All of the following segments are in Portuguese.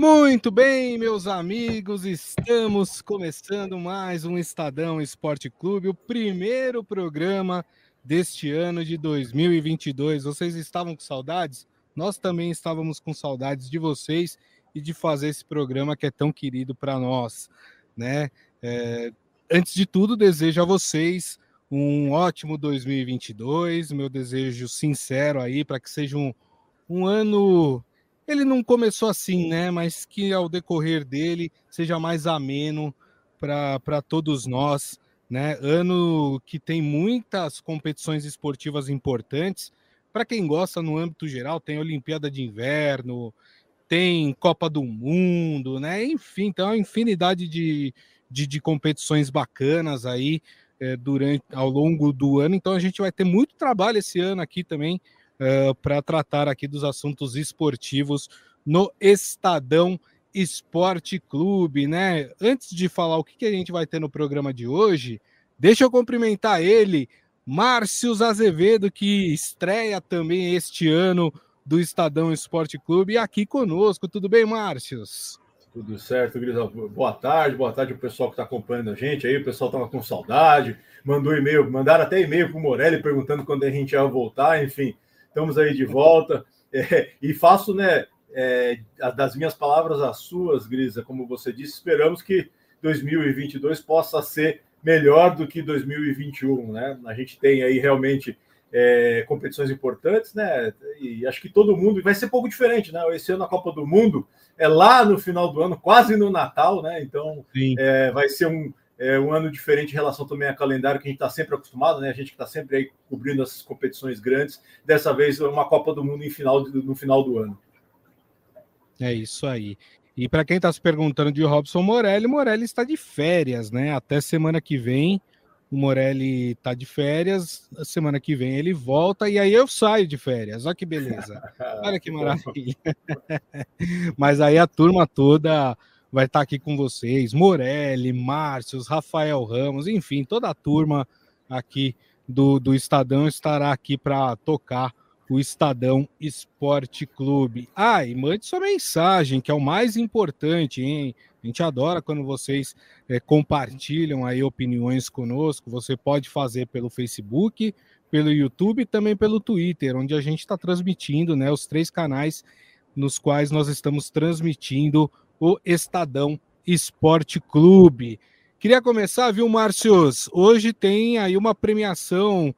Muito bem, meus amigos, estamos começando mais um Estadão Esporte Clube, o primeiro programa deste ano de 2022. Vocês estavam com saudades? Nós também estávamos com saudades de vocês e de fazer esse programa que é tão querido para nós, né? É, antes de tudo, desejo a vocês um ótimo 2022, meu desejo sincero aí para que seja um, um ano ele não começou assim, né? Mas que ao decorrer dele seja mais ameno para todos nós, né? Ano que tem muitas competições esportivas importantes. Para quem gosta no âmbito geral, tem Olimpíada de Inverno, tem Copa do Mundo, né? Enfim, tem uma infinidade de, de, de competições bacanas aí é, durante ao longo do ano. Então a gente vai ter muito trabalho esse ano aqui também uh, para tratar aqui dos assuntos esportivos no Estadão Esporte Clube, né? Antes de falar o que, que a gente vai ter no programa de hoje, deixa eu cumprimentar ele, Márcio Azevedo, que estreia também este ano do Estadão Esporte Clube, aqui conosco. Tudo bem, Márcios? Tudo certo, Grisa. Boa tarde, boa tarde o pessoal que está acompanhando a gente aí. O pessoal estava com saudade, mandou e-mail, mandaram até e-mail para o Morelli perguntando quando a gente ia voltar, enfim estamos aí de volta. É, e faço, né, é, das minhas palavras às suas, Grisa, como você disse, esperamos que 2022 possa ser melhor do que 2021, né? A gente tem aí realmente é, competições importantes, né? E acho que todo mundo vai ser pouco diferente, né? Esse ano a Copa do Mundo é lá no final do ano, quase no Natal, né? Então é, vai ser um, é um ano diferente em relação também a calendário que a gente está sempre acostumado, né? A gente que está sempre aí cobrindo essas competições grandes. Dessa vez, uma Copa do Mundo em final, no final do ano. É isso aí. E para quem está se perguntando de Robson Morelli, Morelli está de férias, né? Até semana que vem. O Morelli está de férias, a semana que vem ele volta e aí eu saio de férias. Olha que beleza. Olha que maravilha. Mas aí a turma toda vai estar aqui com vocês, Morelli, Márcio, Rafael Ramos, enfim, toda a turma aqui do, do Estadão estará aqui para tocar o Estadão Esporte Clube. Ah, e mande sua mensagem, que é o mais importante, hein? A gente adora quando vocês é, compartilham aí opiniões conosco. Você pode fazer pelo Facebook, pelo YouTube e também pelo Twitter, onde a gente está transmitindo, né? Os três canais nos quais nós estamos transmitindo o Estadão Esporte Clube. Queria começar, viu, Márcios? Hoje tem aí uma premiação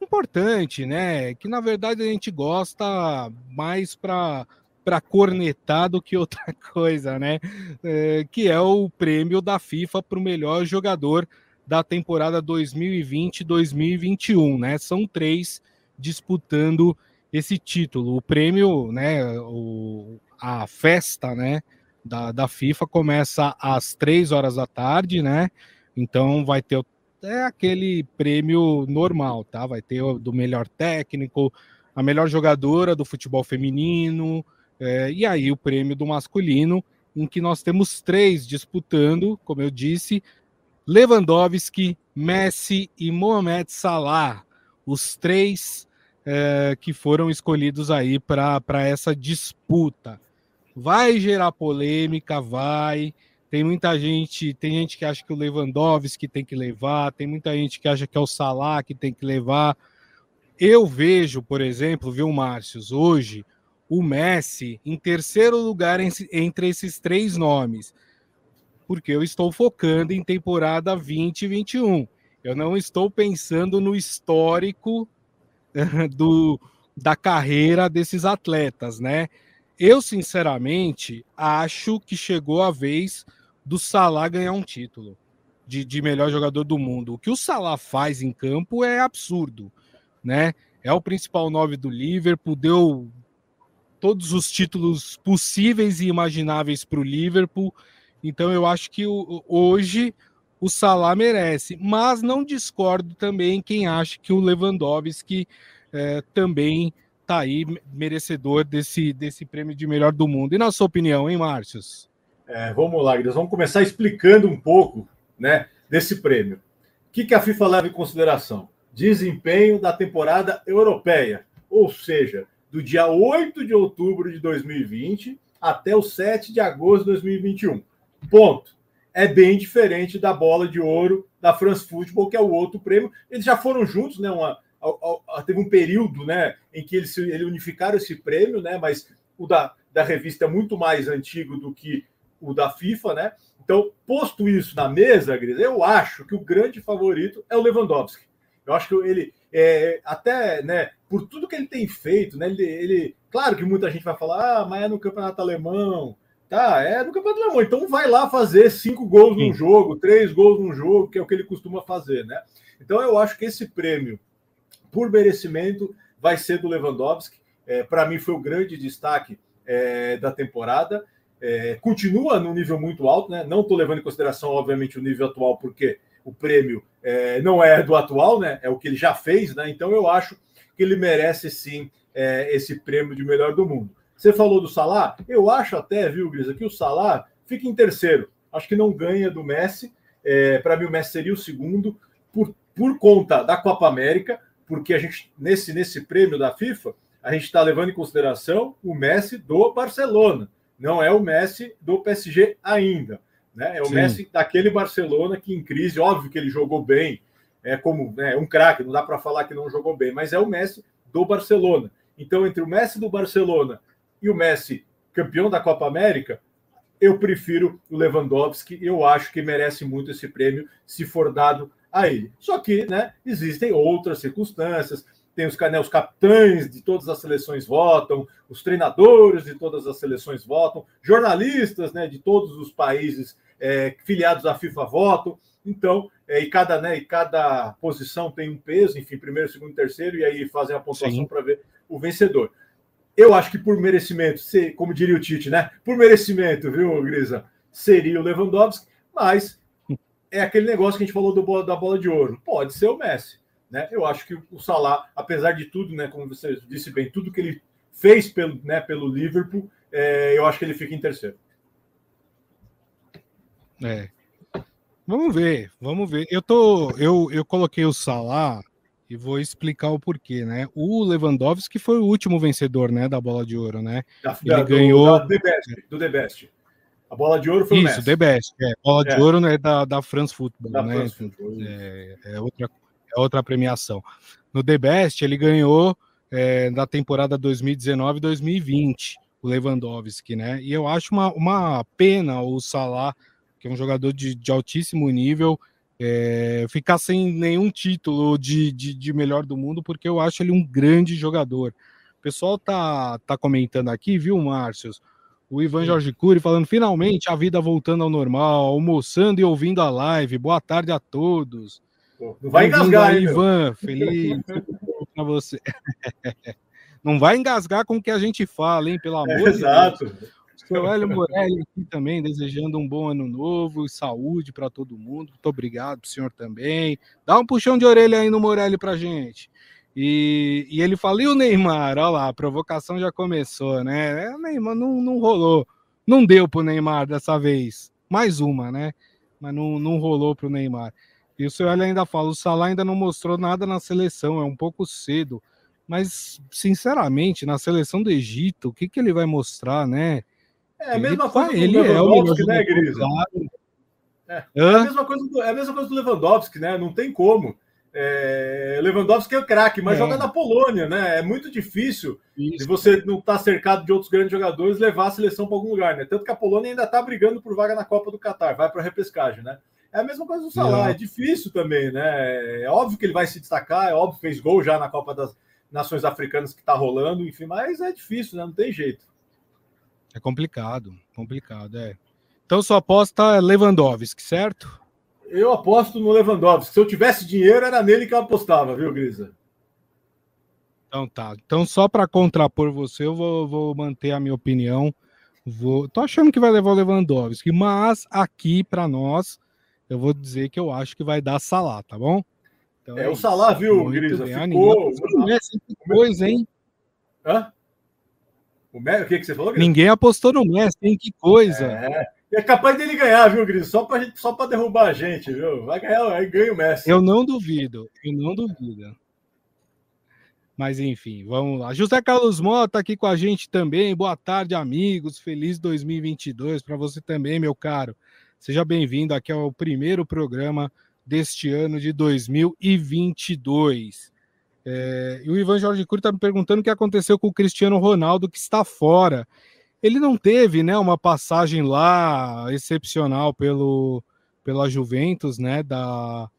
importante, né? Que na verdade a gente gosta mais para para cornetar do que outra coisa, né? É, que é o prêmio da FIFA para o melhor jogador da temporada 2020-2021, né? São três disputando esse título. O prêmio, né? O, a festa, né? Da, da FIFA começa às três horas da tarde, né? Então vai ter é aquele prêmio normal, tá? Vai ter o do melhor técnico, a melhor jogadora do futebol feminino, é, e aí o prêmio do masculino, em que nós temos três disputando, como eu disse, Lewandowski, Messi e Mohamed Salah, os três é, que foram escolhidos aí para essa disputa. Vai gerar polêmica, vai. Tem muita gente, tem gente que acha que o Lewandowski tem que levar, tem muita gente que acha que é o Salah que tem que levar. Eu vejo, por exemplo, viu, Márcios, hoje o Messi em terceiro lugar entre esses três nomes, porque eu estou focando em temporada 2021. Eu não estou pensando no histórico do, da carreira desses atletas, né? Eu, sinceramente, acho que chegou a vez do Salah ganhar um título de, de melhor jogador do mundo. O que o Salah faz em campo é absurdo, né? É o principal nove do Liverpool, deu todos os títulos possíveis e imagináveis para o Liverpool. Então eu acho que hoje o Salah merece, mas não discordo também quem acha que o Lewandowski é, também tá aí merecedor desse, desse prêmio de melhor do mundo. E na sua opinião, hein, Márcios? É, vamos lá, Guilherme. Vamos começar explicando um pouco né, desse prêmio. O que, que a FIFA leva em consideração? Desempenho da temporada europeia, ou seja, do dia 8 de outubro de 2020 até o 7 de agosto de 2021. Ponto. É bem diferente da bola de ouro da France Football, que é o outro prêmio. Eles já foram juntos, né? Uma, teve um período né, em que eles, eles unificaram esse prêmio, né? Mas o da, da revista é muito mais antigo do que o da FIFA, né? Então, posto isso na mesa, Gris, eu acho que o grande favorito é o Lewandowski. Eu acho que ele, é, até, né, por tudo que ele tem feito, né, ele, ele, claro que muita gente vai falar, ah, mas é no campeonato alemão, tá, é no campeonato alemão, então vai lá fazer cinco gols Sim. num jogo, três gols num jogo, que é o que ele costuma fazer, né? Então eu acho que esse prêmio, por merecimento, vai ser do Lewandowski. É, Para mim foi o grande destaque é, da temporada. É, continua no nível muito alto, né? Não estou levando em consideração, obviamente, o nível atual, porque o prêmio é, não é do atual, né? É o que ele já fez, né? Então eu acho que ele merece sim é, esse prêmio de melhor do mundo. Você falou do Salah, eu acho até, viu, Grisa, que o Salah fica em terceiro. Acho que não ganha do Messi. É, Para mim, o Messi seria o segundo por, por conta da Copa América, porque a gente nesse nesse prêmio da FIFA a gente está levando em consideração o Messi do Barcelona, não é o Messi do PSG ainda. Né? É o Sim. Messi daquele Barcelona que em crise, óbvio que ele jogou bem, é como né, um craque, não dá para falar que não jogou bem, mas é o Messi do Barcelona. Então, entre o Messi do Barcelona e o Messi campeão da Copa América, eu prefiro o Lewandowski. Eu acho que merece muito esse prêmio se for dado a ele. Só que né, existem outras circunstâncias. Tem os, né, os capitães de todas as seleções votam, os treinadores de todas as seleções votam, jornalistas né, de todos os países é, filiados à FIFA votam. Então, é, e, cada, né, e cada posição tem um peso, enfim, primeiro, segundo, terceiro, e aí fazem a pontuação para ver o vencedor. Eu acho que por merecimento, como diria o Tite, né? Por merecimento, viu, Grisa? Seria o Lewandowski, mas é aquele negócio que a gente falou do, da bola de ouro. Pode ser o Messi. Né? Eu acho que o Salah, apesar de tudo, né, como você disse bem, tudo que ele fez pelo, né, pelo Liverpool, é, eu acho que ele fica em terceiro. É. Vamos ver, vamos ver. Eu tô, eu, eu coloquei o Salah e vou explicar o porquê, né? O Lewandowski foi o último vencedor, né, da Bola de Ouro, né? Da, ele da, ganhou do, The Best, do The Best. A Bola de Ouro foi Isso, o The Best. É. Bola é. de Ouro é da, da France Football, da né? France Football. É, é, outra, é outra premiação. No The Best ele ganhou é, da temporada 2019-2020, o Lewandowski, né? E eu acho uma, uma pena o Salah que é um jogador de, de altíssimo nível, é, ficar sem nenhum título de, de, de, melhor do mundo, porque eu acho ele um grande jogador. O pessoal tá, tá comentando aqui, viu, Márcios? O Ivan Jorge Cury falando, finalmente a vida voltando ao normal, almoçando e ouvindo a live. Boa tarde a todos. Não vai engasgar, aí, Ivan. Feliz para você. Não vai engasgar com o que a gente fala, hein? Pelo amor é, de exato. Deus. Exato. Seu Hélio Morelli aqui também, desejando um bom ano novo e saúde para todo mundo. Muito obrigado senhor também. Dá um puxão de orelha aí no Morelli pra gente. E, e ele falou, e o Neymar? Olha lá, a provocação já começou, né? É, o Neymar não, não rolou. Não deu pro Neymar dessa vez. Mais uma, né? Mas não, não rolou pro Neymar. E o Hélio ainda fala, o Salah ainda não mostrou nada na seleção, é um pouco cedo. Mas, sinceramente, na seleção do Egito, o que, que ele vai mostrar, né? É a mesma ele, coisa ele do Lewandowski, é né, Grisa? É, é, a mesma coisa do, é a mesma coisa do Lewandowski, né? Não tem como. É, Lewandowski é o craque, mas é. joga na Polônia, né? É muito difícil Isso. se você não está cercado de outros grandes jogadores levar a seleção para algum lugar, né? Tanto que a Polônia ainda está brigando por vaga na Copa do Catar, vai para a repescagem, né? É a mesma coisa do Salah, é. é difícil também, né? É óbvio que ele vai se destacar, é óbvio que fez gol já na Copa das Nações Africanas que está rolando, enfim, mas é difícil, né? Não tem jeito. É complicado, complicado, é. Então sua aposta é Lewandowski, certo? Eu aposto no Lewandowski. Se eu tivesse dinheiro, era nele que eu apostava, viu, Grisa? Então tá. Então, só para contrapor você, eu vou, vou, manter a minha opinião. Vou... Tô achando que vai levar o Lewandowski, mas aqui para nós, eu vou dizer que eu acho que vai dar Salah, tá bom? Então, é, é o Salah, viu, Muito Grisa? Bem. Ficou. que coisa, hein? Hã? O, o que, que você falou? Ninguém apostou no Messi, hein? Que coisa. É, é capaz dele ganhar, viu, Gris? Só para só pra derrubar a gente, viu? Vai ganhar, aí ganha o Messi. Eu não duvido, eu não duvido. Mas enfim, vamos lá. José Carlos Mota aqui com a gente também. Boa tarde, amigos. Feliz 2022 para você também, meu caro. Seja bem-vindo aqui ao primeiro programa deste ano de 2022. É, e o Ivan Jorge Cury está me perguntando o que aconteceu com o Cristiano Ronaldo, que está fora. Ele não teve né, uma passagem lá excepcional pelo, pela Juventus, né, da,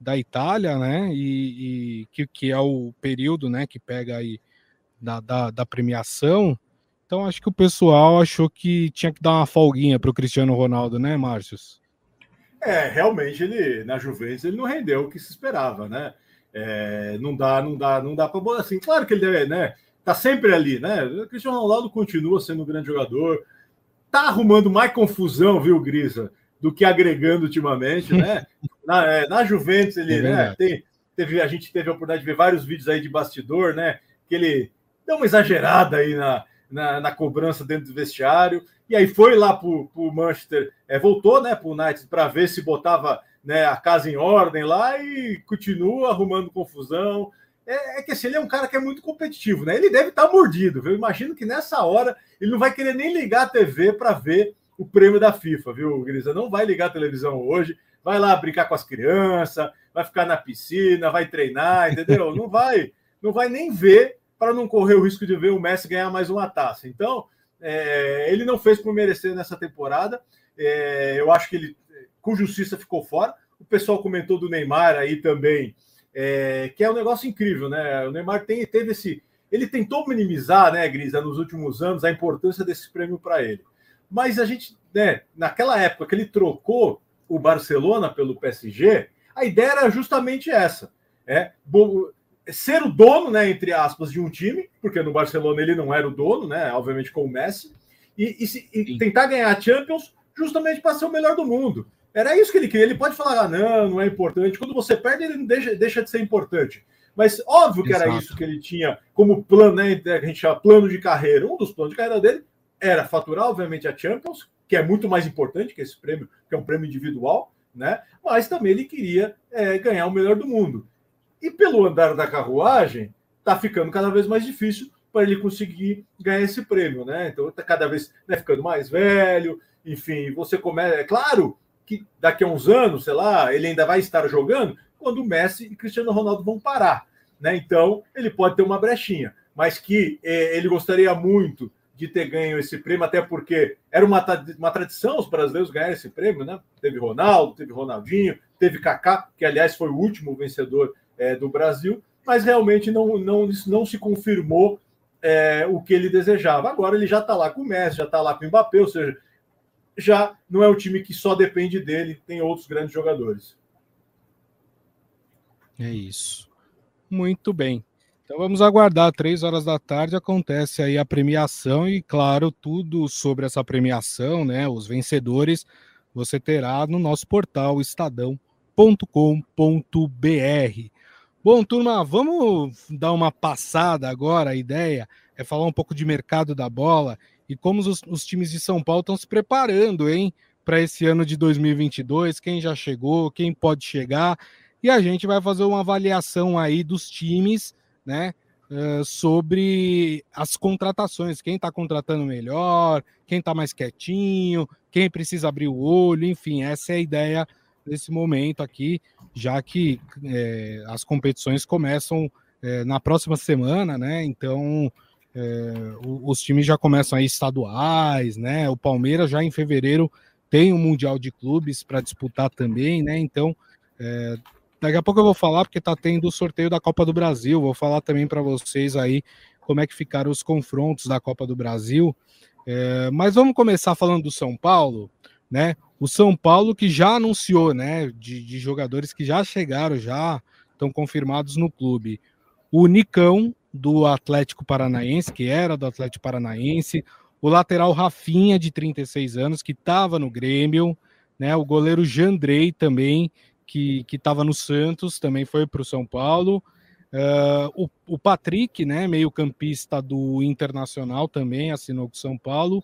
da Itália, né, e, e que, que, é o período, né, que pega aí da, da, da, premiação. Então acho que o pessoal achou que tinha que dar uma folguinha para o Cristiano Ronaldo, né, Márcios? É, realmente ele na Juventus ele não rendeu o que se esperava, né? É, não dá, não dá, não dá para assim. Claro que ele deve, né? Tá sempre ali, né? O Cristiano Ronaldo continua sendo um grande jogador, tá arrumando mais confusão, viu, Grisa? do que agregando ultimamente, né? na, é, na Juventus, ele é né, tem, teve, a gente teve a oportunidade de ver vários vídeos aí de bastidor, né? Que ele deu uma exagerada aí na, na, na cobrança dentro do vestiário, e aí foi lá para o Manchester, é, voltou né, para o United para ver se botava né, a casa em ordem lá e continua arrumando confusão. É, é, que assim, ele é um cara que é muito competitivo, né? Ele deve estar tá mordido, viu? Eu imagino que nessa hora ele não vai querer nem ligar a TV para ver o prêmio da FIFA, viu, Grisa? Não vai ligar a televisão hoje, vai lá brincar com as crianças, vai ficar na piscina, vai treinar, entendeu? Não vai, não vai nem ver para não correr o risco de ver o Messi ganhar mais uma taça. Então, é, ele não fez por merecer nessa temporada. É, eu acho que ele, com justiça, ficou fora. O pessoal comentou do Neymar aí também, é, que é um negócio incrível, né? O Neymar tem, teve esse. Ele tentou minimizar, né, Grisa, nos últimos anos, a importância desse prêmio para ele. Mas a gente, né, naquela época que ele trocou o Barcelona pelo PSG, a ideia era justamente essa: é ser o dono, né, entre aspas, de um time, porque no Barcelona ele não era o dono, né, obviamente com o Messi, e, e, e tentar ganhar a Champions justamente para ser o melhor do mundo. Era isso que ele queria. Ele pode falar, ah, não, não é importante. Quando você perde, ele deixa, deixa de ser importante. Mas óbvio que Exato. era isso que ele tinha como plano, né? A gente chama plano de carreira. Um dos planos de carreira dele era faturar, obviamente, a Champions, que é muito mais importante que esse prêmio, que é um prêmio individual, né? Mas também ele queria é, ganhar o melhor do mundo. E pelo andar da carruagem, está ficando cada vez mais difícil para ele conseguir ganhar esse prêmio, né? Então está cada vez né, ficando mais velho, enfim, você começa. É claro que daqui a uns anos, sei lá, ele ainda vai estar jogando quando o Messi e Cristiano Ronaldo vão parar, né? Então ele pode ter uma brechinha, mas que é, ele gostaria muito de ter ganho esse prêmio, até porque era uma, uma tradição os brasileiros ganharem esse prêmio, né? Teve Ronaldo, teve Ronaldinho, teve Kaká, que aliás foi o último vencedor é, do Brasil, mas realmente não, não, não se confirmou é, o que ele desejava. Agora ele já está lá com o Messi, já está lá com o Mbappé, ou seja, já não é um time que só depende dele, tem outros grandes jogadores. É isso. Muito bem. Então vamos aguardar, três horas da tarde acontece aí a premiação e, claro, tudo sobre essa premiação, né? Os vencedores, você terá no nosso portal estadão.com.br. Bom, turma, vamos dar uma passada agora. A ideia é falar um pouco de mercado da bola e como os, os times de São Paulo estão se preparando, hein, para esse ano de 2022. Quem já chegou, quem pode chegar. E a gente vai fazer uma avaliação aí dos times né? Uh, sobre as contratações, quem está contratando melhor, quem está mais quietinho, quem precisa abrir o olho, enfim, essa é a ideia desse momento aqui, já que é, as competições começam é, na próxima semana, né? Então os times já começam aí estaduais, né? O Palmeiras já em fevereiro tem o um Mundial de Clubes para disputar também, né? Então é, Daqui a pouco eu vou falar, porque está tendo o sorteio da Copa do Brasil. Vou falar também para vocês aí como é que ficaram os confrontos da Copa do Brasil. É, mas vamos começar falando do São Paulo, né? O São Paulo que já anunciou, né? De, de jogadores que já chegaram, já estão confirmados no clube. O Nicão, do Atlético Paranaense, que era do Atlético Paranaense, o lateral Rafinha, de 36 anos, que estava no Grêmio, né? O goleiro Jandrei também, que estava no Santos, também foi para o São Paulo. Uh, o, o, Patrick, né, meio campista do Internacional, também assinou com o São Paulo.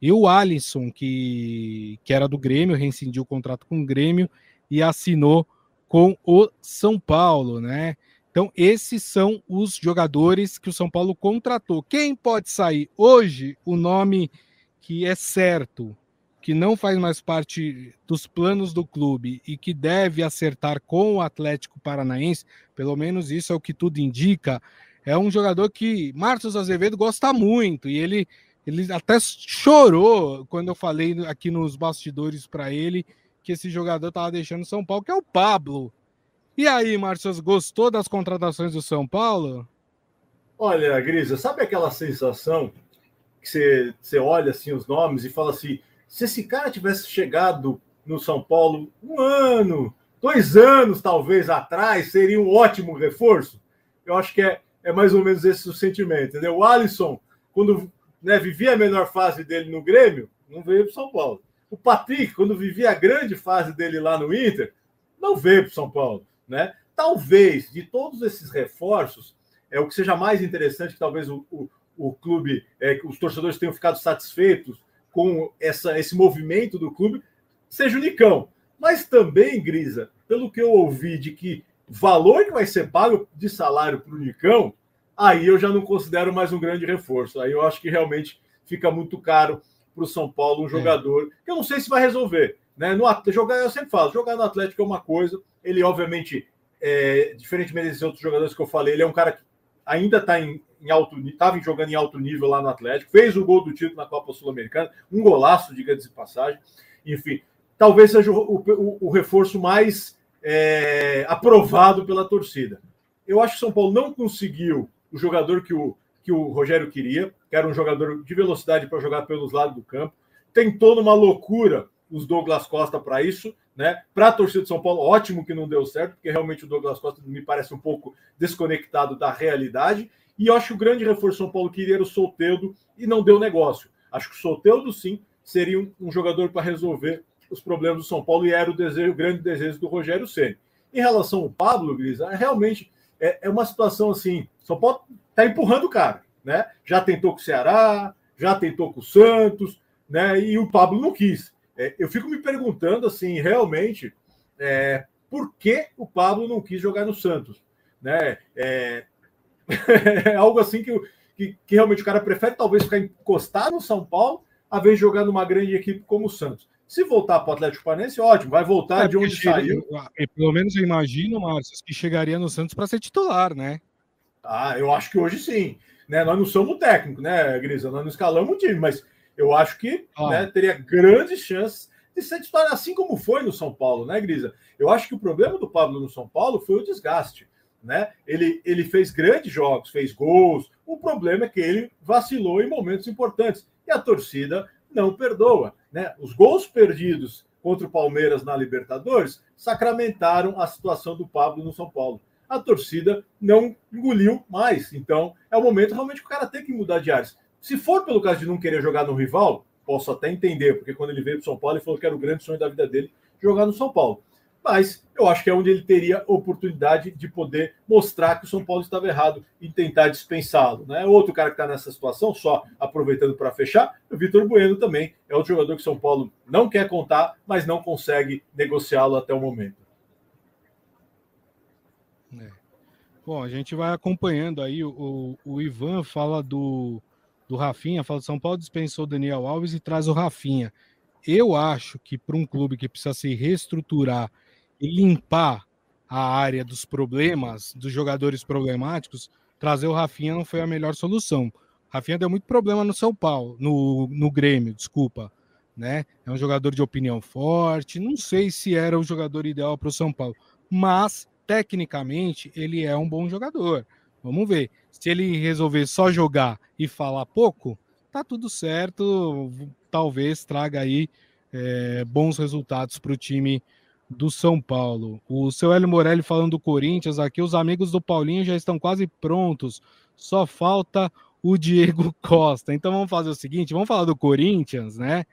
E o Alisson, que, que era do Grêmio, rescindiu o contrato com o Grêmio e assinou com o São Paulo, né? Então, esses são os jogadores que o São Paulo contratou. Quem pode sair hoje? O nome que é certo, que não faz mais parte dos planos do clube e que deve acertar com o Atlético Paranaense, pelo menos isso é o que tudo indica, é um jogador que Marcos Azevedo gosta muito e ele, ele até chorou quando eu falei aqui nos bastidores para ele que esse jogador estava deixando São Paulo, que é o Pablo. E aí, Márcio, gostou das contratações do São Paulo? Olha, Grisa, sabe aquela sensação que você, você olha assim os nomes e fala assim: se esse cara tivesse chegado no São Paulo um ano, dois anos talvez atrás, seria um ótimo reforço? Eu acho que é, é mais ou menos esse o sentimento, entendeu? O Alisson, quando né, vivia a menor fase dele no Grêmio, não veio para São Paulo. O Patrick, quando vivia a grande fase dele lá no Inter, não veio para São Paulo. Né? Talvez, de todos esses reforços, é o que seja mais interessante, que talvez o, o, o clube, é, os torcedores tenham ficado satisfeitos com essa, esse movimento do clube, seja o Nicão. Mas também, Grisa, pelo que eu ouvi de que valor que vai ser pago de salário para o Nicão, aí eu já não considero mais um grande reforço. Aí eu acho que realmente fica muito caro para o São Paulo um é. jogador é. que eu não sei se vai resolver. Né? No, jogar, eu sempre falo, jogar no Atlético é uma coisa. Ele, obviamente, é, diferentemente desses outros jogadores que eu falei, ele é um cara que ainda está em, em alto estava jogando em alto nível lá no Atlético, fez o gol do título na Copa Sul-Americana, um golaço, diga-se de passagem. Enfim, talvez seja o, o, o reforço mais é, aprovado pela torcida. Eu acho que o São Paulo não conseguiu o jogador que o, que o Rogério queria, que era um jogador de velocidade para jogar pelos lados do campo. Tentou numa loucura os Douglas Costa para isso, né? Para a torcida de São Paulo, ótimo que não deu certo, porque realmente o Douglas Costa me parece um pouco desconectado da realidade. E eu acho que o grande reforço São Paulo queria era o Solteudo e não deu negócio. Acho que o Solteudo, sim, seria um, um jogador para resolver os problemas do São Paulo e era o, desejo, o grande desejo do Rogério Ceni. Em relação ao Pablo, Grisa, é, realmente é, é uma situação assim: São Paulo está empurrando o cara, né? Já tentou com o Ceará, já tentou com o Santos, né? E o Pablo não quis. É, eu fico me perguntando assim, realmente, é, por que o Pablo não quis jogar no Santos? Né? É, é algo assim que, que, que, realmente o cara prefere talvez ficar encostado no São Paulo, a vez de jogar numa grande equipe como o Santos. Se voltar para o Atlético Paranaense, ótimo, vai voltar é, de onde saiu. Pelo menos eu imagino, Márcio, que chegaria no Santos para ser titular, né? Ah, eu acho que hoje sim. Né? Nós não somos técnico, né, Grisa? Nós não escalamos o time, mas eu acho que ah. né, teria grandes chances de ser titular, assim como foi no São Paulo, né, Grisa? Eu acho que o problema do Pablo no São Paulo foi o desgaste. Né? Ele, ele fez grandes jogos, fez gols. O problema é que ele vacilou em momentos importantes e a torcida não perdoa. Né? Os gols perdidos contra o Palmeiras na Libertadores sacramentaram a situação do Pablo no São Paulo. A torcida não engoliu mais. Então, é o momento realmente que o cara tem que mudar de áreas. Se for pelo caso de não querer jogar no rival, posso até entender, porque quando ele veio para São Paulo, ele falou que era o grande sonho da vida dele jogar no São Paulo. Mas eu acho que é onde ele teria oportunidade de poder mostrar que o São Paulo estava errado em tentar dispensá-lo. Né? Outro cara que está nessa situação, só aproveitando para fechar, o Vitor Bueno também é outro jogador que o São Paulo não quer contar, mas não consegue negociá-lo até o momento. É. Bom, a gente vai acompanhando aí. O, o Ivan fala do do Rafinha, fala São Paulo dispensou o Daniel Alves e traz o Rafinha. Eu acho que para um clube que precisa se reestruturar e limpar a área dos problemas, dos jogadores problemáticos, trazer o Rafinha não foi a melhor solução. Rafinha deu muito problema no São Paulo, no, no Grêmio, desculpa. Né? É um jogador de opinião forte. Não sei se era o jogador ideal para o São Paulo, mas tecnicamente ele é um bom jogador. Vamos ver. Se ele resolver só jogar e falar pouco, tá tudo certo. Talvez traga aí é, bons resultados para o time do São Paulo. O seu Hélio Morelli falando do Corinthians aqui, os amigos do Paulinho já estão quase prontos. Só falta o Diego Costa. Então vamos fazer o seguinte: vamos falar do Corinthians, né?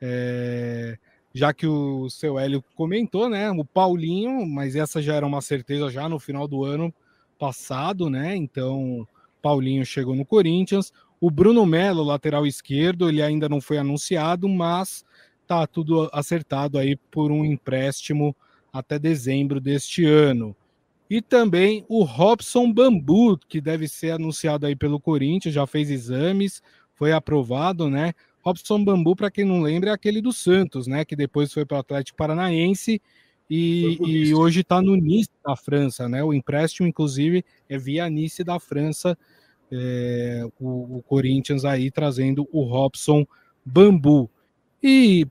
É, já que o seu Hélio comentou, né? O Paulinho, mas essa já era uma certeza já no final do ano passado, né? Então, Paulinho chegou no Corinthians. O Bruno Melo, lateral esquerdo, ele ainda não foi anunciado, mas tá tudo acertado aí por um empréstimo até dezembro deste ano. E também o Robson Bambu, que deve ser anunciado aí pelo Corinthians, já fez exames, foi aprovado, né? Robson Bambu, para quem não lembra, é aquele do Santos, né? Que depois foi para o Atlético Paranaense e, e hoje está no Nice da França, né? O empréstimo, inclusive, é via Nice da França. É, o, o, Corinthians aí trazendo o Robson Bambu. E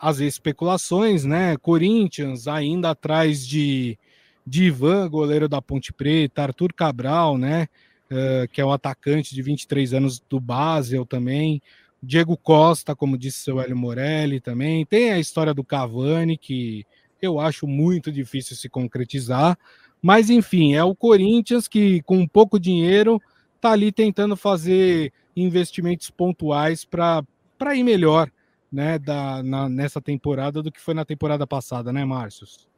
as especulações, né? Corinthians ainda atrás de, de Ivan, goleiro da Ponte Preta, Arthur Cabral, né? Uh, que é o atacante de 23 anos do Basel também. Diego Costa, como disse seu Hélio Morelli também. Tem a história do Cavani, que eu acho muito difícil se concretizar. Mas, enfim, é o Corinthians que, com pouco dinheiro, está ali tentando fazer investimentos pontuais para ir melhor né, da, na, nessa temporada do que foi na temporada passada, né, Márcios?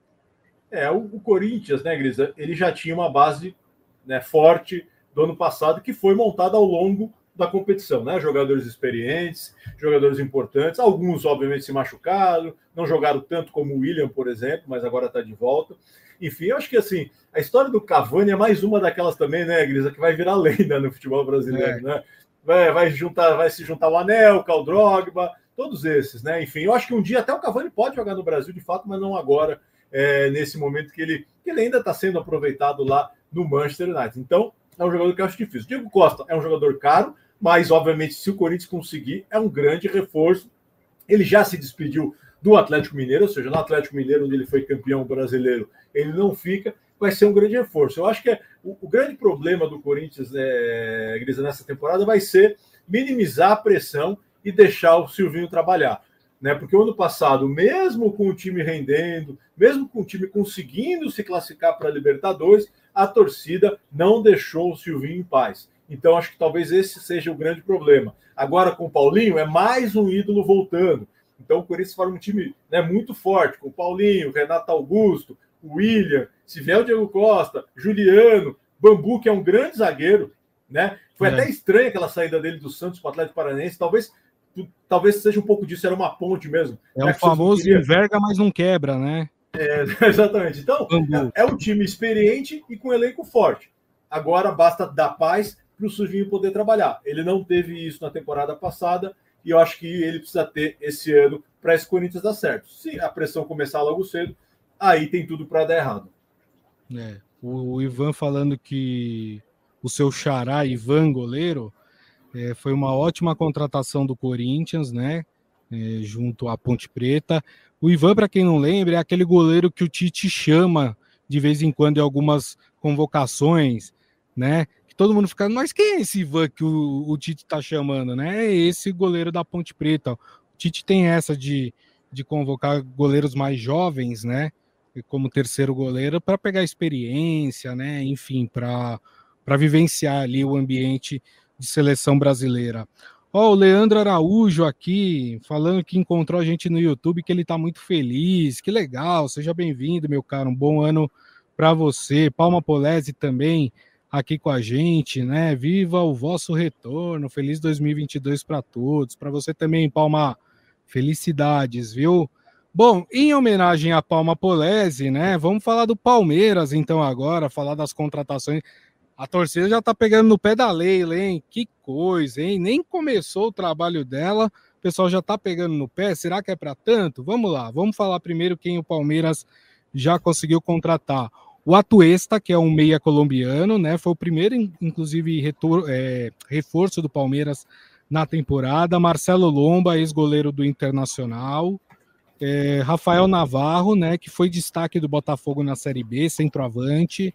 É, o, o, Corinthians, né, Grisa, ele já tinha uma base né, forte do ano passado que foi montada ao longo da competição, né? Jogadores experientes, jogadores importantes, alguns, obviamente, se machucaram, não jogaram tanto como o William, por exemplo, mas agora está de volta. Enfim, eu acho que assim, a história do Cavani é mais uma daquelas também, né, Grisa, que vai virar lenda no futebol brasileiro, é. né? Vai, vai, juntar, vai se juntar o Anel, o Drogba, todos esses, né? Enfim, eu acho que um dia até o Cavani pode jogar no Brasil de fato, mas não agora, é, nesse momento que ele, que ele ainda está sendo aproveitado lá no Manchester United. Então, é um jogador que eu acho difícil. Diego Costa é um jogador caro, mas obviamente, se o Corinthians conseguir, é um grande reforço. Ele já se despediu do Atlético Mineiro, ou seja, no Atlético Mineiro, onde ele foi campeão brasileiro, ele não fica, vai ser um grande reforço. Eu acho que é, o, o grande problema do Corinthians, é, Grisa, nessa temporada vai ser minimizar a pressão e deixar o Silvinho trabalhar. Né? Porque o ano passado, mesmo com o time rendendo, mesmo com o time conseguindo se classificar para a Libertadores, a torcida não deixou o Silvinho em paz. Então, acho que talvez esse seja o grande problema. Agora, com o Paulinho, é mais um ídolo voltando. Então, o Corinthians forma um time né, muito forte, com o Paulinho, Renato Augusto, o William, se vier o Diego Costa, Juliano, Bambu, que é um grande zagueiro, né? Foi é. até estranha aquela saída dele do Santos para o Atlético Paranaense. Talvez talvez seja um pouco disso, era uma ponte mesmo. É o famoso queria... enverga, mas não quebra, né? É, exatamente. Então, é, é, um time experiente e com um elenco forte. Agora basta dar paz para o Sujinho poder trabalhar. Ele não teve isso na temporada passada e eu acho que ele precisa ter esse ano para esse Corinthians dar certo. Se a pressão começar logo cedo, aí tem tudo para dar errado. É, o Ivan falando que o seu xará, Ivan goleiro, é, foi uma ótima contratação do Corinthians, né? É, junto à Ponte Preta. O Ivan, para quem não lembra, é aquele goleiro que o Tite chama de vez em quando em algumas convocações, né? Todo mundo fica, mas quem é esse Ivan que o, o Tite está chamando, né? É esse goleiro da Ponte Preta. O Tite tem essa de, de convocar goleiros mais jovens, né? Como terceiro goleiro, para pegar experiência, né? Enfim, para vivenciar ali o ambiente de seleção brasileira. Ó, oh, o Leandro Araújo aqui, falando que encontrou a gente no YouTube, que ele está muito feliz, que legal, seja bem-vindo, meu caro, um bom ano para você. Palma Polese também aqui com a gente, né? Viva o vosso retorno, feliz 2022 para todos, para você também, Palma, felicidades, viu? Bom, em homenagem a Palma Polese, né? Vamos falar do Palmeiras então agora, falar das contratações. A torcida já tá pegando no pé da Leila, hein? Que coisa, hein? Nem começou o trabalho dela, o pessoal já tá pegando no pé. Será que é para tanto? Vamos lá, vamos falar primeiro quem o Palmeiras já conseguiu contratar. O Atuesta, que é um meia colombiano, né? Foi o primeiro, inclusive, retor, é, reforço do Palmeiras na temporada. Marcelo Lomba, ex-goleiro do Internacional. É, Rafael Navarro, né? Que foi destaque do Botafogo na Série B, centroavante.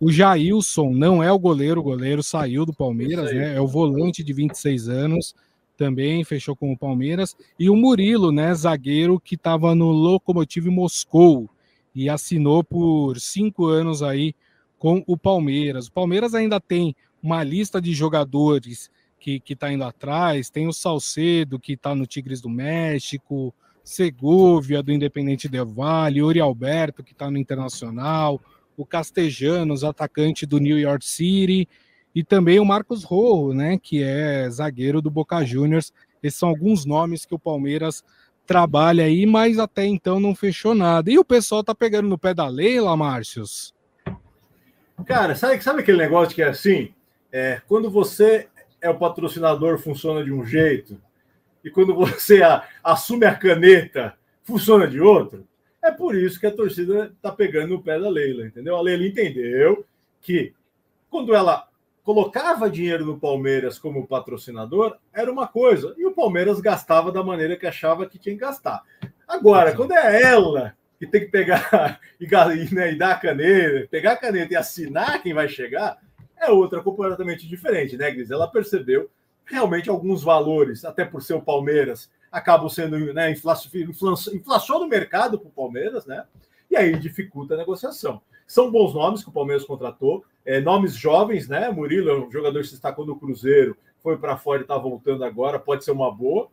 O Jailson não é o goleiro, o goleiro saiu do Palmeiras, né? É o volante de 26 anos, também fechou com o Palmeiras. E o Murilo, né? Zagueiro que estava no Lokomotiv Moscou e assinou por cinco anos aí com o Palmeiras. O Palmeiras ainda tem uma lista de jogadores que está indo atrás, tem o Salcedo, que está no Tigres do México, Segovia, do Independente Del Valle, Uri Alberto, que está no Internacional, o Castejanos, atacante do New York City, e também o Marcos Rojo, né, que é zagueiro do Boca Juniors. Esses são alguns nomes que o Palmeiras trabalha aí, mas até então não fechou nada. E o pessoal tá pegando no pé da Leila, Márcios? Cara, sabe, sabe aquele negócio que é assim? É, quando você é o patrocinador, funciona de um jeito, e quando você a, assume a caneta, funciona de outro. É por isso que a torcida está pegando no pé da Leila, entendeu? A Leila entendeu que quando ela colocava dinheiro no Palmeiras como patrocinador, era uma coisa, e o Palmeiras gastava da maneira que achava que tinha que gastar. Agora, quando é ela que tem que pegar e, né, e dar a caneta, pegar a caneta e assinar quem vai chegar, é outra completamente diferente, né, Gris? Ela percebeu realmente alguns valores, até por ser o Palmeiras, acabam sendo né, inflação no mercado para o Palmeiras, né? E aí dificulta a negociação. São bons nomes que o Palmeiras contratou, é, nomes jovens, né? Murilo é um jogador que se destacou no Cruzeiro, foi para fora e está voltando agora, pode ser uma boa.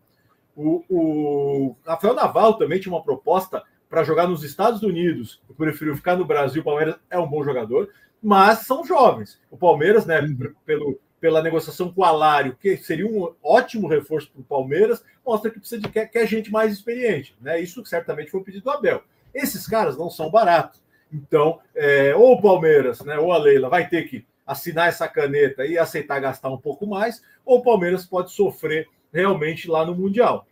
O, o, Rafael Naval também tinha uma proposta para jogar nos Estados Unidos. Eu prefiro ficar no Brasil. O Palmeiras é um bom jogador, mas são jovens. O Palmeiras, né, pelo, pela negociação com o Alário, que seria um ótimo reforço para o Palmeiras, mostra que precisa de quer, quer gente mais experiente. Né? Isso certamente foi um pedido do Abel. Esses caras não são baratos. Então, é, ou o Palmeiras, né, ou a Leila vai ter que assinar essa caneta e aceitar gastar um pouco mais, ou o Palmeiras pode sofrer realmente lá no Mundial.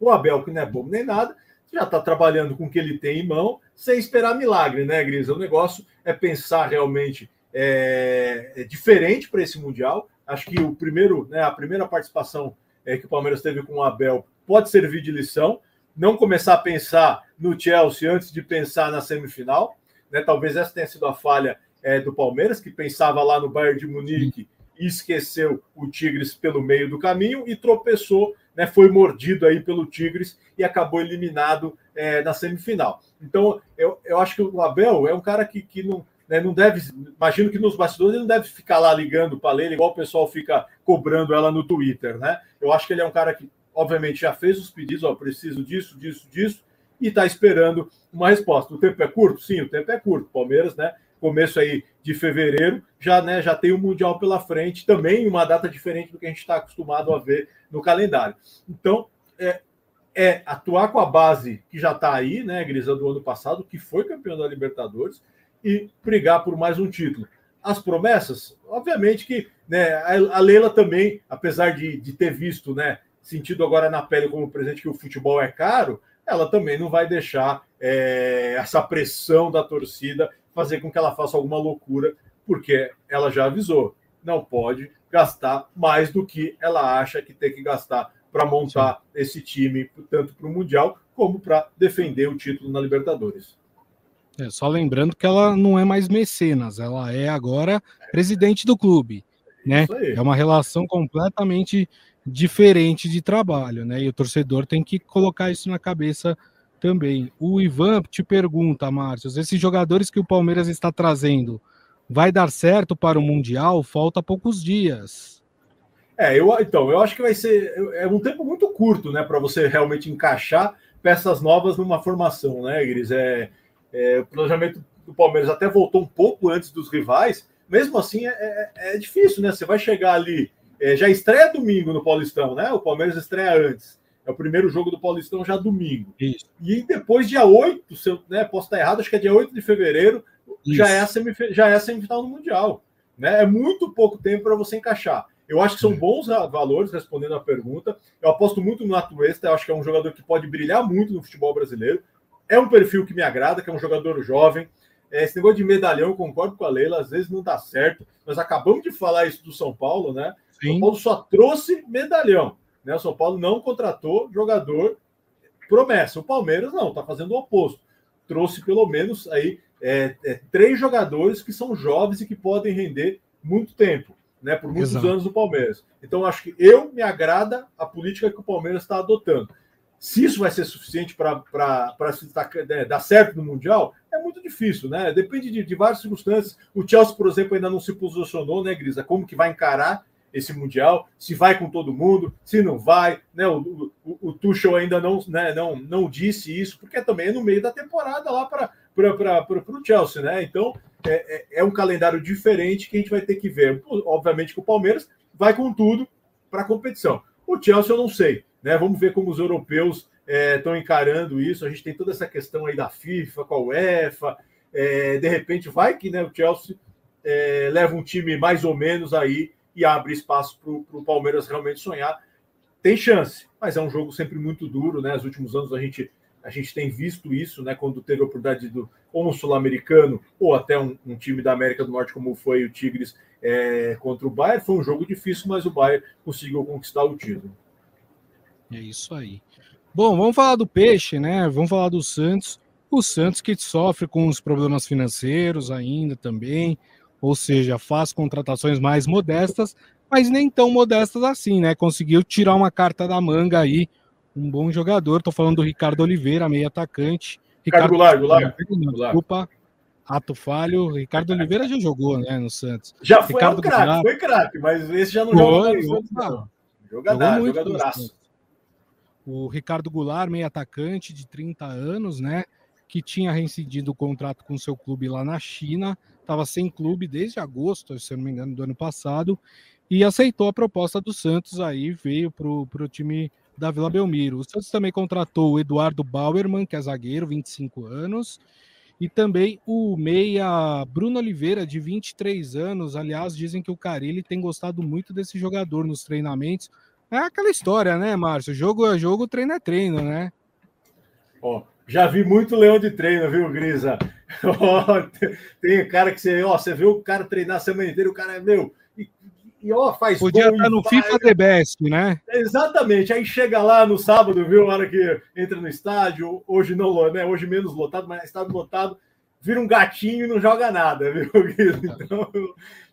O Abel, que não é bom nem nada, já está trabalhando com o que ele tem em mão, sem esperar milagre, né, Grisa? O negócio é pensar realmente é, é diferente para esse Mundial. Acho que o primeiro, né, a primeira participação é, que o Palmeiras teve com o Abel pode servir de lição. Não começar a pensar no Chelsea antes de pensar na semifinal. Né? Talvez essa tenha sido a falha é, do Palmeiras, que pensava lá no Bayern de Munique e esqueceu o Tigres pelo meio do caminho e tropeçou, né? foi mordido aí pelo Tigres e acabou eliminado é, na semifinal. Então, eu, eu acho que o Abel é um cara que, que não, né, não deve, imagino que nos bastidores ele não deve ficar lá ligando para ler, igual o pessoal fica cobrando ela no Twitter, né? Eu acho que ele é um cara que, obviamente, já fez os pedidos, ó, preciso disso, disso, disso, e está esperando uma resposta. O tempo é curto? Sim, o tempo é curto. Palmeiras, né? Começo aí de fevereiro, já, né, já tem o Mundial pela frente, também uma data diferente do que a gente está acostumado a ver no calendário. Então, é, é atuar com a base que já está aí, né, Grisa, do ano passado, que foi campeão da Libertadores, e brigar por mais um título. As promessas, obviamente que né, a Leila também, apesar de, de ter visto, né, sentido agora na pele como presente que o futebol é caro, ela também não vai deixar é, essa pressão da torcida fazer com que ela faça alguma loucura, porque ela já avisou, não pode gastar mais do que ela acha que tem que gastar para montar esse time, tanto para o Mundial como para defender o título na Libertadores. É, só lembrando que ela não é mais mecenas, ela é agora presidente do clube, né? É uma relação completamente diferente de trabalho, né? E o torcedor tem que colocar isso na cabeça também. O Ivan te pergunta, Márcio, esses jogadores que o Palmeiras está trazendo, vai dar certo para o Mundial? Falta poucos dias. É, eu então, eu acho que vai ser é um tempo muito curto, né, para você realmente encaixar peças novas numa formação, né, Iris? É, é, o planejamento do Palmeiras até voltou um pouco antes dos rivais, mesmo assim é, é, é difícil, né? Você vai chegar ali, é, já estreia domingo no Paulistão, né? O Palmeiras estreia antes. É o primeiro jogo do Paulistão já domingo. Isso. E depois, dia 8, se eu né, posso estar errado, acho que é dia 8 de fevereiro, já é, a já é a semifinal no Mundial. Né? É muito pouco tempo para você encaixar. Eu acho que são bons valores, respondendo a pergunta. Eu aposto muito no Atuesta, eu acho que é um jogador que pode brilhar muito no futebol brasileiro. É um perfil que me agrada, que é um jogador jovem. É, esse negócio de medalhão, concordo com a Leila, às vezes não dá certo. Nós acabamos de falar isso do São Paulo, né? Sim. São Paulo só trouxe medalhão. Né? O São Paulo não contratou jogador promessa. O Palmeiras não, está fazendo o oposto. Trouxe pelo menos aí é, é, três jogadores que são jovens e que podem render muito tempo, né? Por muitos Exato. anos no Palmeiras. Então, acho que eu me agrada a política que o Palmeiras está adotando. Se isso vai ser suficiente para né, dar certo no Mundial, é muito difícil, né? Depende de, de, várias circunstâncias. O Chelsea, por exemplo, ainda não se posicionou, né, Grisa? Como que vai encarar esse Mundial? Se vai com todo mundo, se não vai, né? O, o, o Tuchel ainda não, né, não, não disse isso, porque também é no meio da temporada lá para o Chelsea, né? Então, é, é, é um calendário diferente que a gente vai ter que ver. Obviamente que o Palmeiras vai com tudo para a competição. O Chelsea eu não sei. Né? Vamos ver como os europeus estão é, encarando isso. A gente tem toda essa questão aí da FIFA com a UEFA. É, de repente, vai que né, o Chelsea é, leva um time mais ou menos aí e abre espaço para o Palmeiras realmente sonhar. Tem chance, mas é um jogo sempre muito duro, né? Nos últimos anos a gente, a gente tem visto isso, né? Quando teve a oportunidade do ou um sul-americano ou até um, um, time da América do Norte, como foi o Tigres é, contra o Bayern, foi um jogo difícil, mas o Bayern conseguiu conquistar o título. É isso aí. Bom, vamos falar do Peixe, né? Vamos falar do Santos. O Santos que sofre com os problemas financeiros ainda também, ou seja, faz contratações mais modestas, mas nem tão modestas assim, né? Conseguiu tirar uma carta da manga aí, um bom jogador. Tô falando do Ricardo Oliveira, meio atacante. Ricardo, Goulart, Goulart. Desculpa, ato falho. Ricardo Oliveira já jogou, né, no Santos. Já foi Ricardo craque, foi craque, mas esse já não jogou no Santos, não. Jogador, jogadoraço. O Ricardo Goulart, meio atacante de 30 anos, né? Que tinha reincidido o contrato com seu clube lá na China, estava sem clube desde agosto, se não me engano, do ano passado, e aceitou a proposta do Santos aí, veio para o time da Vila Belmiro. O Santos também contratou o Eduardo Bauerman, que é zagueiro, 25 anos, e também o meia Bruno Oliveira, de 23 anos. Aliás, dizem que o Carilli tem gostado muito desse jogador nos treinamentos, é aquela história, né, Márcio? Jogo é jogo, treino é treino, né? Ó, já vi muito leão de treino, viu, Grisa? tem cara que você, ó, você vê o cara treinar a semana inteira, o cara é meu. E, e ó, faz Podia estar no faz... FIFA The Best, né? Exatamente. Aí chega lá no sábado, viu? A hora que entra no estádio, hoje não, né? Hoje menos lotado, mas estado lotado, vira um gatinho e não joga nada, viu? Então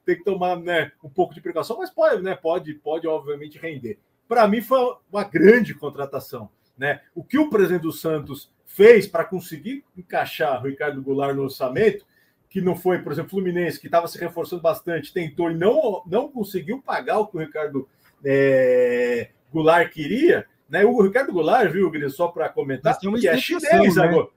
tem que tomar né, um pouco de precaução, mas pode, né? Pode, pode, obviamente, render para mim foi uma grande contratação. Né? O que o presidente do Santos fez para conseguir encaixar o Ricardo Goulart no orçamento, que não foi, por exemplo, o Fluminense, que estava se reforçando bastante, tentou e não, não conseguiu pagar o que o Ricardo é, Goulart queria. Né? O Ricardo Goulart, viu, Gris, só para comentar, que é chinês né? agora.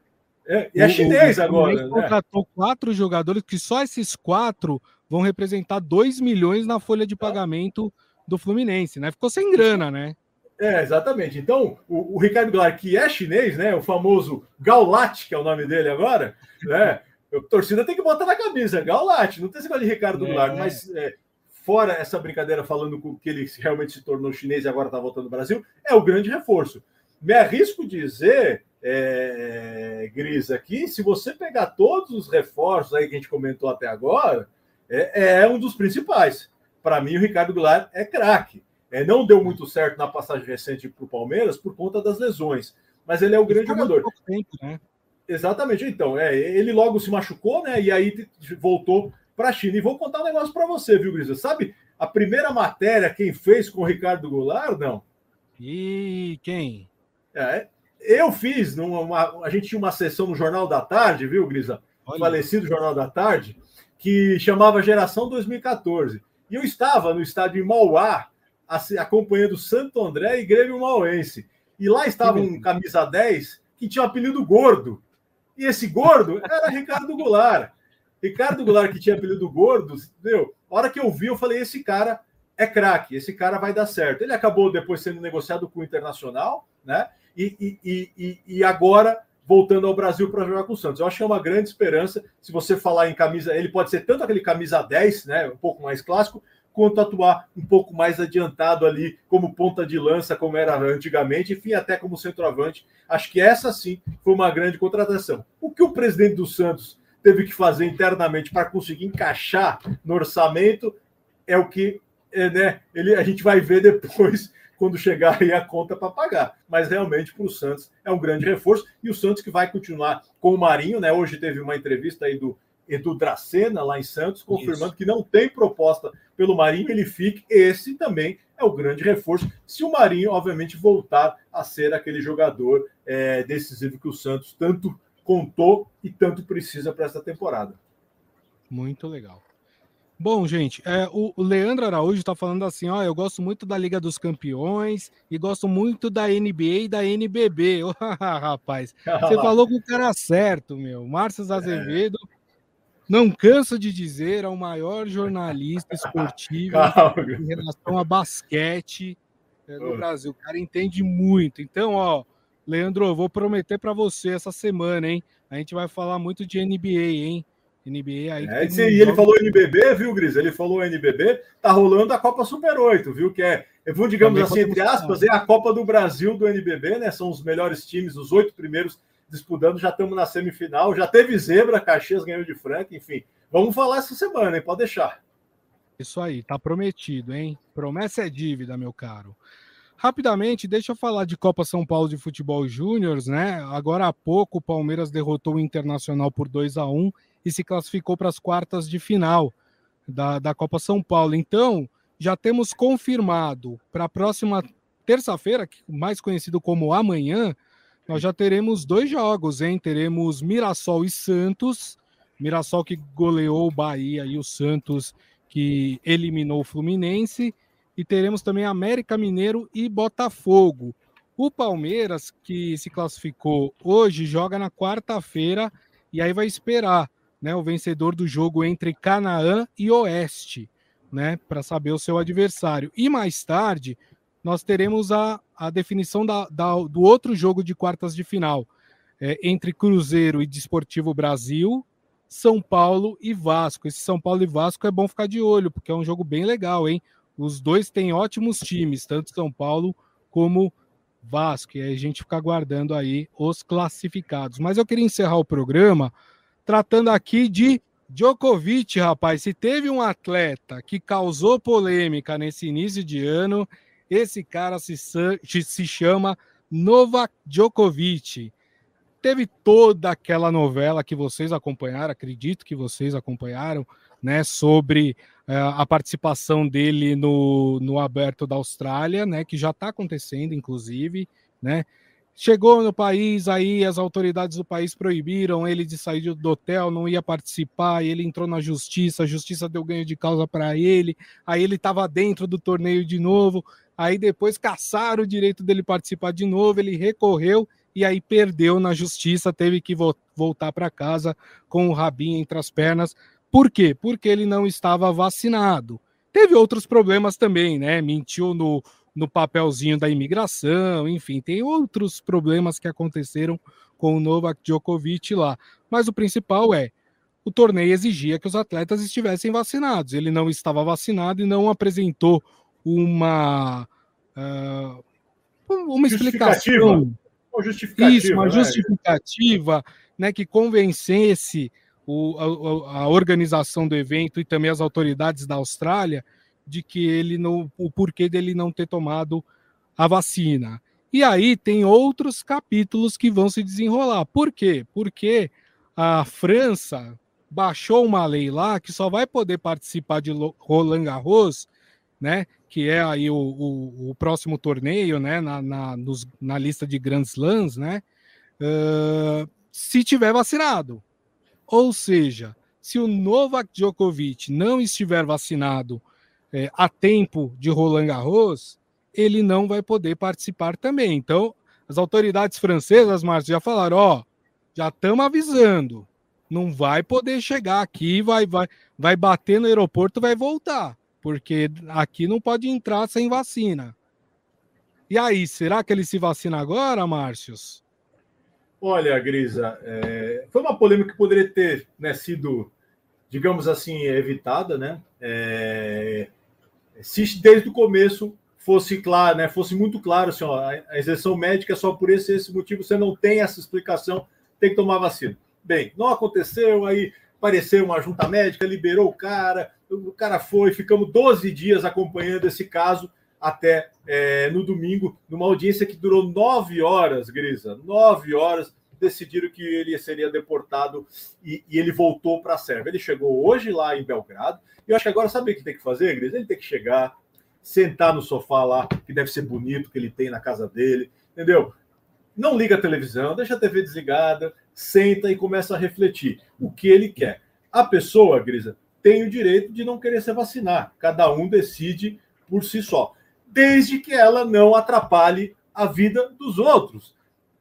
É, é chinês o, agora. Né? contratou quatro jogadores, que só esses quatro vão representar 2 milhões na folha de pagamento do Fluminense, né? Ficou sem grana, né? É, exatamente. Então, o, o Ricardo Goulart, que é chinês, né? O famoso Gaulat, que é o nome dele agora, né? A torcida tem que botar na camisa, Gaulat, não tem esse negócio de Ricardo é. Goulart, mas é, fora essa brincadeira falando que ele realmente se tornou chinês e agora está voltando ao Brasil, é o grande reforço. Me arrisco dizer, é, Gris, aqui, se você pegar todos os reforços aí que a gente comentou até agora, é, é um dos principais para mim, o Ricardo Goulart é craque. É, não deu muito certo na passagem recente para o Palmeiras por conta das lesões, mas ele é o grande jogador. Tempo, né? Exatamente, então. É, ele logo se machucou, né? E aí voltou para a China. E vou contar um negócio para você, viu, Grisa? Sabe a primeira matéria quem fez com o Ricardo Goulart? Não. E quem? É, eu fiz, numa, a gente tinha uma sessão no Jornal da Tarde, viu, Grisa? Olha. Falecido Jornal da Tarde, que chamava Geração 2014. E eu estava no estádio em Mauá, acompanhando Santo André e Grêmio Mauense. E lá estava um camisa 10 que tinha o um apelido Gordo. E esse gordo era Ricardo Goulart. Ricardo Goulart, que tinha apelido Gordo, meu, a hora que eu vi, eu falei: esse cara é craque, esse cara vai dar certo. Ele acabou depois sendo negociado com o Internacional, né? E, e, e, e agora voltando ao Brasil para jogar com o Santos. Eu acho que é uma grande esperança. Se você falar em camisa, ele pode ser tanto aquele camisa 10, né, um pouco mais clássico, quanto atuar um pouco mais adiantado ali como ponta de lança, como era antigamente, enfim, até como centroavante. Acho que essa sim foi uma grande contratação. O que o presidente do Santos teve que fazer internamente para conseguir encaixar no orçamento é o que é, né, ele, a gente vai ver depois quando chegar aí a conta para pagar. Mas realmente para o Santos é um grande reforço e o Santos que vai continuar com o Marinho, né? Hoje teve uma entrevista aí do Edu Dracena lá em Santos, confirmando Isso. que não tem proposta pelo Marinho, ele fique. Esse também é o grande reforço, se o Marinho, obviamente, voltar a ser aquele jogador é, decisivo que o Santos tanto contou e tanto precisa para essa temporada. Muito legal. Bom, gente, é, o, Leandro Araújo está falando assim: ó, eu gosto muito da Liga dos Campeões e gosto muito da NBA e da NBB. Rapaz, você falou com o cara certo, meu. Márcio Azevedo, é. Não canso de dizer, é o maior jornalista esportivo em relação a basquete é, no Brasil. O cara entende muito. Então, ó, Leandro, eu vou prometer para você essa semana, hein? A gente vai falar muito de NBA, hein? NBA aí. É, e ele falou NBB, viu, Gris? Ele falou NBB, tá rolando a Copa Super 8, viu? Que é, vamos digamos Também assim, entre aspas, é a Copa do Brasil do NBB, né? São os melhores times, os oito primeiros disputando, já estamos na semifinal, já teve zebra, Caxias ganhou de Franca, enfim. Vamos falar essa semana, hein? Pode deixar. Isso aí, tá prometido, hein? Promessa é dívida, meu caro. Rapidamente, deixa eu falar de Copa São Paulo de Futebol Júnior, né? Agora há pouco o Palmeiras derrotou o Internacional por 2 a 1 e se classificou para as quartas de final da, da Copa São Paulo. Então, já temos confirmado para a próxima terça-feira, mais conhecido como amanhã, nós já teremos dois jogos, hein? Teremos Mirassol e Santos. Mirassol que goleou o Bahia e o Santos que eliminou o Fluminense. E teremos também América Mineiro e Botafogo. O Palmeiras, que se classificou hoje, joga na quarta-feira e aí vai esperar né, o vencedor do jogo entre Canaã e Oeste, né, para saber o seu adversário. E mais tarde, nós teremos a, a definição da, da, do outro jogo de quartas de final, é, entre Cruzeiro e Desportivo Brasil, São Paulo e Vasco. Esse São Paulo e Vasco é bom ficar de olho, porque é um jogo bem legal, hein? Os dois têm ótimos times, tanto São Paulo como Vasco, e aí a gente fica aguardando aí os classificados. Mas eu queria encerrar o programa tratando aqui de Djokovic, rapaz. Se teve um atleta que causou polêmica nesse início de ano, esse cara se, se chama Novak Djokovic. Teve toda aquela novela que vocês acompanharam, acredito que vocês acompanharam, né, sobre uh, a participação dele no, no Aberto da Austrália, né, que já está acontecendo, inclusive, né, Chegou no país, aí as autoridades do país proibiram ele de sair do hotel, não ia participar, ele entrou na justiça, a justiça deu ganho de causa para ele, aí ele estava dentro do torneio de novo, aí depois caçaram o direito dele participar de novo, ele recorreu e aí perdeu na justiça, teve que vo voltar para casa com o rabinho entre as pernas. Por quê? Porque ele não estava vacinado. Teve outros problemas também, né? Mentiu no no papelzinho da imigração, enfim, tem outros problemas que aconteceram com o Novak Djokovic lá. Mas o principal é, o torneio exigia que os atletas estivessem vacinados. Ele não estava vacinado e não apresentou uma uh, uma explicação, uma justificativa, isso, uma né? justificativa, né, que convencesse o, a, a, organização do evento e também as autoridades da Austrália de que ele não, o porquê dele não ter tomado a vacina. E aí tem outros capítulos que vão se desenrolar. Por quê? Porque a França baixou uma lei lá que só vai poder participar de Roland Garros, né? Que é aí o, o, o próximo torneio, né? Na, na, nos, na lista de Grand Slams, né? Uh, se tiver vacinado. Ou seja, se o Novak Djokovic não estiver vacinado é, a tempo de Roland Garros, ele não vai poder participar também. Então, as autoridades francesas, Márcio, já falaram: ó, já estamos avisando, não vai poder chegar aqui, vai, vai, vai bater no aeroporto, vai voltar, porque aqui não pode entrar sem vacina. E aí, será que ele se vacina agora, Márcios? Olha, Grisa, é, foi uma polêmica que poderia ter né, sido, digamos assim, evitada, né? É, se desde o começo fosse claro, né, fosse muito claro assim, ó, a isenção médica é só por esse, esse motivo, você não tem essa explicação, tem que tomar vacina. Bem, não aconteceu, aí apareceu uma junta médica, liberou o cara, o cara foi, ficamos 12 dias acompanhando esse caso até é, no domingo, numa audiência que durou nove horas, Grisa, nove horas, decidiram que ele seria deportado e, e ele voltou para a Sérvia. Ele chegou hoje lá em Belgrado, e eu acho que agora sabe o que tem que fazer, Gris? Ele tem que chegar, sentar no sofá lá, que deve ser bonito, que ele tem na casa dele, entendeu? Não liga a televisão, deixa a TV desligada, senta e começa a refletir o que ele quer. A pessoa, Grisa, tem o direito de não querer se vacinar. Cada um decide por si só, desde que ela não atrapalhe a vida dos outros.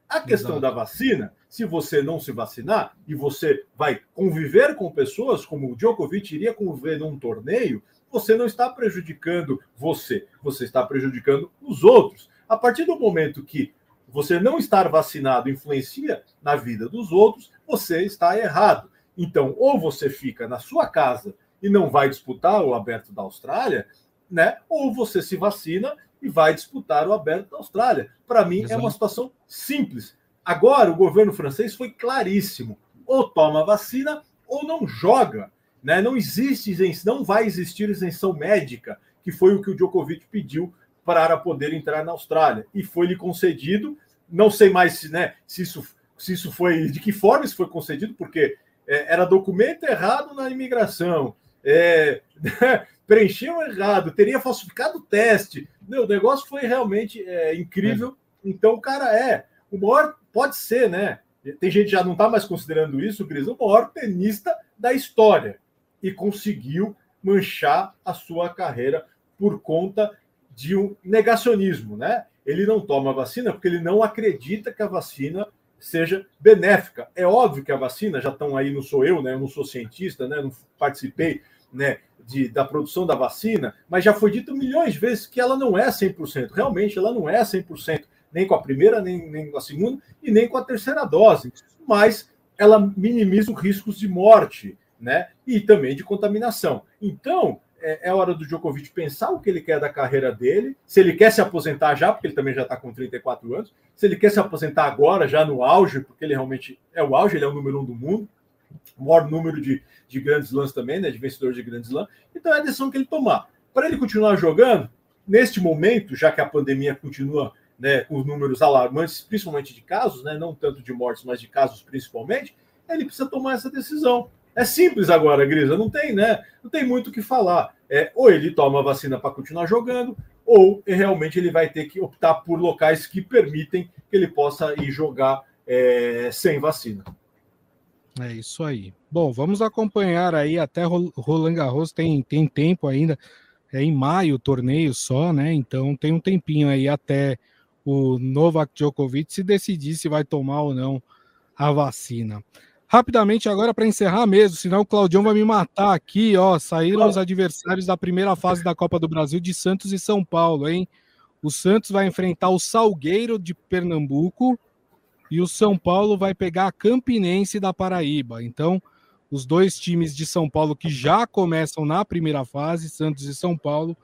A questão Exato. da vacina, se você não se vacinar e você vai conviver com pessoas como o Djokovic iria conviver num torneio, você não está prejudicando você, você está prejudicando os outros. A partir do momento que você não estar vacinado influencia na vida dos outros, você está errado. Então, ou você fica na sua casa e não vai disputar o aberto da Austrália, né? Ou você se vacina e vai disputar o aberto da Austrália. Para mim, Exato. é uma situação simples. Agora, o governo francês foi claríssimo: ou toma vacina ou não joga. Né? Não existe isenção, não vai existir isenção médica, que foi o que o Djokovic pediu para poder entrar na Austrália. E foi lhe concedido. Não sei mais se, né, se, isso, se isso foi, de que forma isso foi concedido, porque é, era documento errado na imigração, é, preencheu errado, teria falsificado o teste. Meu, o negócio foi realmente é, incrível. É. Então, o cara é o maior, pode ser, né? Tem gente que já não está mais considerando isso, Gris, o maior tenista da história e conseguiu manchar a sua carreira por conta de um negacionismo, né? Ele não toma a vacina porque ele não acredita que a vacina seja benéfica. É óbvio que a vacina, já estão aí, não sou eu, né? Eu não sou cientista, né? Não participei, né? De, da produção da vacina, mas já foi dito milhões de vezes que ela não é 100%. Realmente, ela não é 100%, nem com a primeira, nem, nem com a segunda e nem com a terceira dose. Mas ela minimiza os riscos de morte, né? E também de contaminação. Então, é, é, hora do Djokovic pensar o que ele quer da carreira dele, se ele quer se aposentar já, porque ele também já está com 34 anos, se ele quer se aposentar agora, já no auge, porque ele realmente é o auge, ele é o número um do mundo, maior número de, de grandes lãs também, né? De vencedores de grandes lãs. Então é a decisão que ele tomar. Para ele continuar jogando, neste momento, já que a pandemia continua né, com os números alarmantes, principalmente de casos, né, não tanto de mortes, mas de casos principalmente, ele precisa tomar essa decisão. É simples agora, Grisa, não tem, né? Não tem muito o que falar. É, ou ele toma a vacina para continuar jogando, ou realmente ele vai ter que optar por locais que permitem que ele possa ir jogar é, sem vacina. É isso aí. Bom, vamos acompanhar aí até Roland Garros tem, tem tempo ainda. É em maio o torneio só, né? Então tem um tempinho aí até o Novak Djokovic se decidir se vai tomar ou não a vacina. Rapidamente agora para encerrar mesmo, senão o Claudião vai me matar aqui, ó. Saíram os adversários da primeira fase da Copa do Brasil de Santos e São Paulo, hein? O Santos vai enfrentar o Salgueiro de Pernambuco e o São Paulo vai pegar a Campinense da Paraíba. Então, os dois times de São Paulo que já começam na primeira fase, Santos e São Paulo,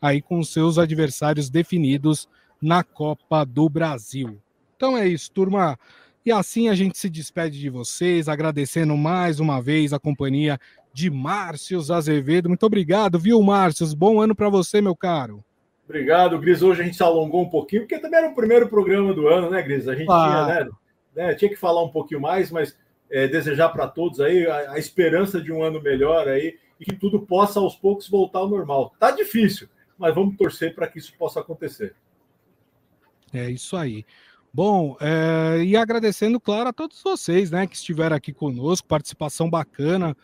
aí com seus adversários definidos na Copa do Brasil. Então é isso, turma. E assim a gente se despede de vocês, agradecendo mais uma vez a companhia de Márcio Azevedo. Muito obrigado, viu, Márcio? Bom ano para você, meu caro. Obrigado, Gris. Hoje a gente se alongou um pouquinho, porque também era o primeiro programa do ano, né, Gris? A gente ah. tinha, né, né, tinha que falar um pouquinho mais, mas é, desejar para todos aí a, a, esperança de um ano melhor aí e que tudo possa aos poucos voltar ao normal. Tá difícil, mas vamos torcer para que isso possa acontecer. É isso aí. Bom, é, e agradecendo, claro, a todos vocês, né, que estiveram aqui conosco, participação bacana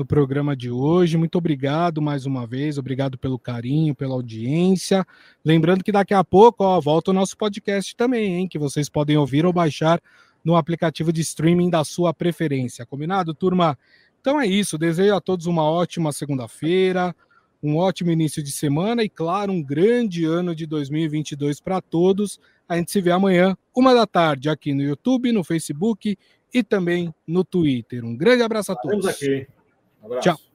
no programa de hoje. Muito obrigado mais uma vez, obrigado pelo carinho, pela audiência. Lembrando que daqui a pouco, ó, volta o nosso podcast também, hein, que vocês podem ouvir ou baixar no aplicativo de streaming da sua preferência. Combinado, turma? Então é isso. Desejo a todos uma ótima segunda-feira, um ótimo início de semana e, claro, um grande ano de 2022 para todos. A gente se vê amanhã, uma da tarde, aqui no YouTube, no Facebook e também no Twitter. Um grande abraço a todos. Aqui. Um abraço. Tchau.